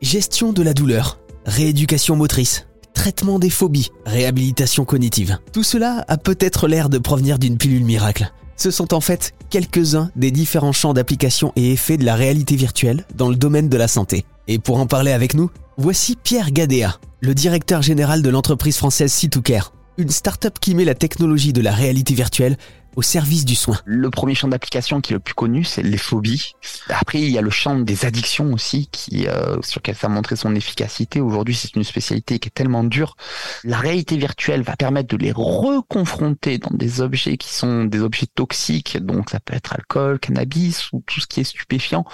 gestion de la douleur, rééducation motrice, traitement des phobies, réhabilitation cognitive. Tout cela a peut-être l'air de provenir d'une pilule miracle. Ce sont en fait quelques-uns des différents champs d'application et effets de la réalité virtuelle dans le domaine de la santé. Et pour en parler avec nous, voici Pierre Gadea, le directeur général de l'entreprise française C2Care, une start-up qui met la technologie de la réalité virtuelle au service du soin. Le premier champ d'application qui est le plus connu, c'est les phobies. Après, il y a le champ des addictions aussi, euh, sur lequel ça a montré son efficacité. Aujourd'hui, c'est une spécialité qui est tellement dure. La réalité virtuelle va permettre de les reconfronter dans des objets qui sont des objets toxiques, donc ça peut être alcool, cannabis ou tout ce qui est stupéfiant,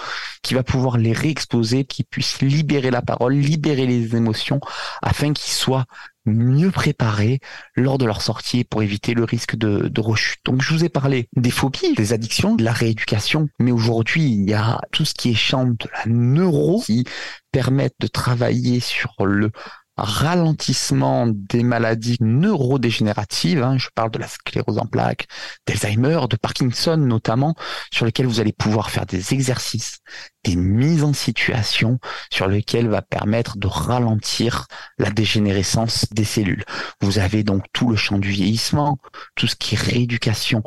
qui va pouvoir les réexposer, qui puissent libérer la parole, libérer les émotions, afin qu'ils soient mieux préparés lors de leur sortie pour éviter le risque de, rechute. Donc je vous ai parlé des phobies, des addictions, de la rééducation, mais aujourd'hui il y a tout ce qui est champ de la neuro qui permettent de travailler sur le ralentissement des maladies neurodégénératives, hein, je parle de la sclérose en plaques, d'Alzheimer, de Parkinson notamment, sur lesquels vous allez pouvoir faire des exercices, des mises en situation sur lesquelles va permettre de ralentir la dégénérescence des cellules. Vous avez donc tout le champ du vieillissement, tout ce qui est rééducation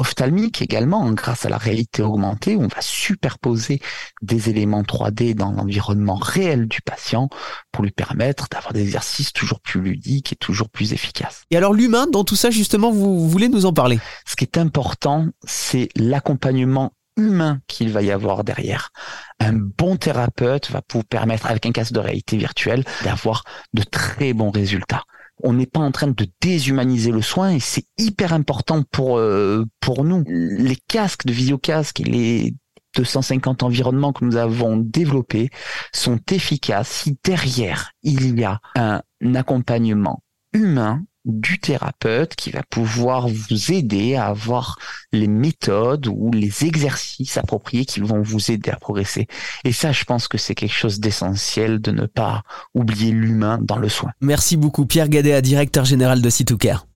ophtalmique également, grâce à la réalité augmentée, où on va superposer des éléments 3D dans l'environnement réel du patient pour lui permettre d'avoir des exercices toujours plus ludiques et toujours plus efficaces. Et alors l'humain, dans tout ça justement, vous voulez nous en parler? Ce qui est important, c'est l'accompagnement humain qu'il va y avoir derrière. Un bon thérapeute va vous permettre, avec un casque de réalité virtuelle, d'avoir de très bons résultats on n'est pas en train de déshumaniser le soin et c'est hyper important pour euh, pour nous. Les casques de visiocasque et les 250 environnements que nous avons développés sont efficaces si derrière il y a un accompagnement humain du thérapeute qui va pouvoir vous aider à avoir les méthodes ou les exercices appropriés qui vont vous aider à progresser. Et ça, je pense que c'est quelque chose d'essentiel de ne pas oublier l'humain dans le soin. Merci beaucoup Pierre Gadea, directeur général de Citoucare.